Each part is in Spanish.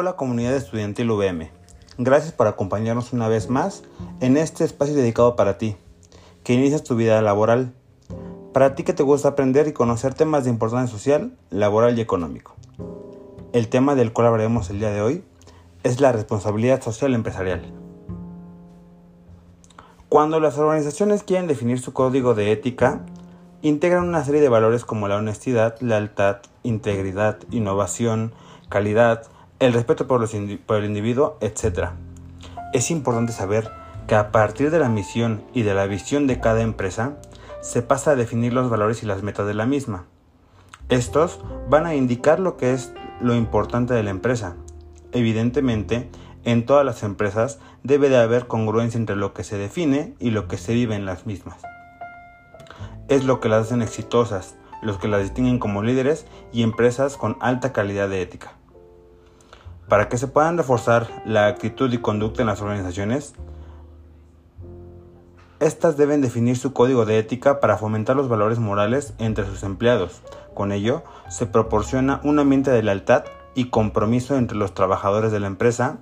Hola comunidad estudiantil UVM, gracias por acompañarnos una vez más en este espacio dedicado para ti, que inicias tu vida laboral, para ti que te gusta aprender y conocer temas de importancia social, laboral y económico. El tema del cual hablaremos el día de hoy es la responsabilidad social empresarial. Cuando las organizaciones quieren definir su código de ética, integran una serie de valores como la honestidad, lealtad, integridad, innovación, calidad, el respeto por, el individuo, etc. Es importante saber que a partir de la misión y de la visión de cada empresa, se pasa a definir los valores y las metas de la misma. Estos van a indicar lo que es lo importante de la empresa. Evidentemente, en todas las empresas debe de haber congruencia entre lo que se define y lo que se vive en las mismas. Es lo que las hacen exitosas, los que las distinguen como líderes y empresas con alta calidad de ética. Para que se puedan reforzar la actitud y conducta en las organizaciones, estas deben definir su código de ética para fomentar los valores morales entre sus empleados. Con ello, se proporciona un ambiente de lealtad y compromiso entre los trabajadores de la empresa,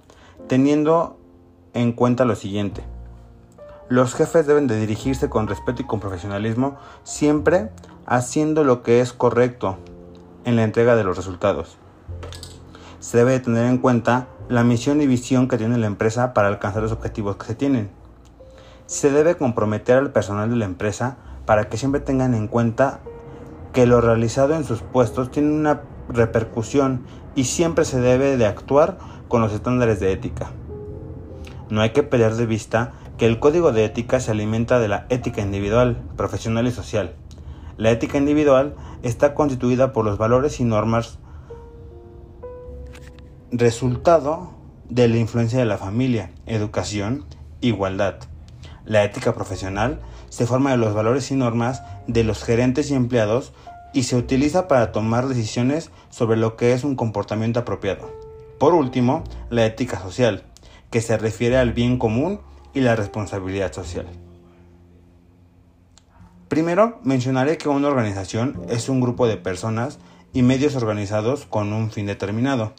teniendo en cuenta lo siguiente. Los jefes deben de dirigirse con respeto y con profesionalismo, siempre haciendo lo que es correcto en la entrega de los resultados se debe tener en cuenta la misión y visión que tiene la empresa para alcanzar los objetivos que se tienen. Se debe comprometer al personal de la empresa para que siempre tengan en cuenta que lo realizado en sus puestos tiene una repercusión y siempre se debe de actuar con los estándares de ética. No hay que perder de vista que el código de ética se alimenta de la ética individual, profesional y social. La ética individual está constituida por los valores y normas resultado de la influencia de la familia, educación, igualdad. La ética profesional se forma de los valores y normas de los gerentes y empleados y se utiliza para tomar decisiones sobre lo que es un comportamiento apropiado. Por último, la ética social, que se refiere al bien común y la responsabilidad social. Primero, mencionaré que una organización es un grupo de personas y medios organizados con un fin determinado.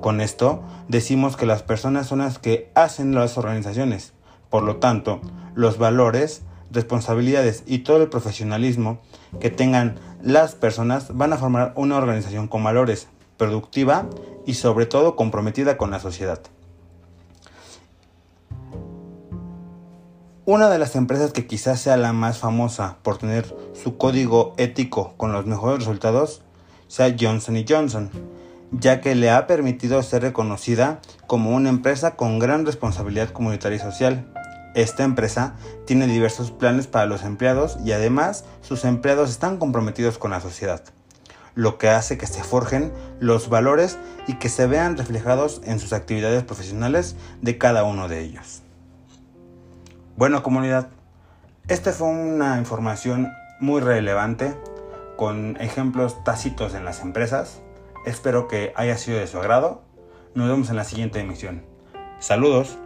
Con esto decimos que las personas son las que hacen las organizaciones. Por lo tanto, los valores, responsabilidades y todo el profesionalismo que tengan las personas van a formar una organización con valores, productiva y sobre todo comprometida con la sociedad. Una de las empresas que quizás sea la más famosa por tener su código ético con los mejores resultados sea Johnson Johnson ya que le ha permitido ser reconocida como una empresa con gran responsabilidad comunitaria y social. Esta empresa tiene diversos planes para los empleados y además sus empleados están comprometidos con la sociedad, lo que hace que se forjen los valores y que se vean reflejados en sus actividades profesionales de cada uno de ellos. Bueno comunidad, esta fue una información muy relevante con ejemplos tácitos en las empresas Espero que haya sido de su agrado. Nos vemos en la siguiente emisión. Saludos.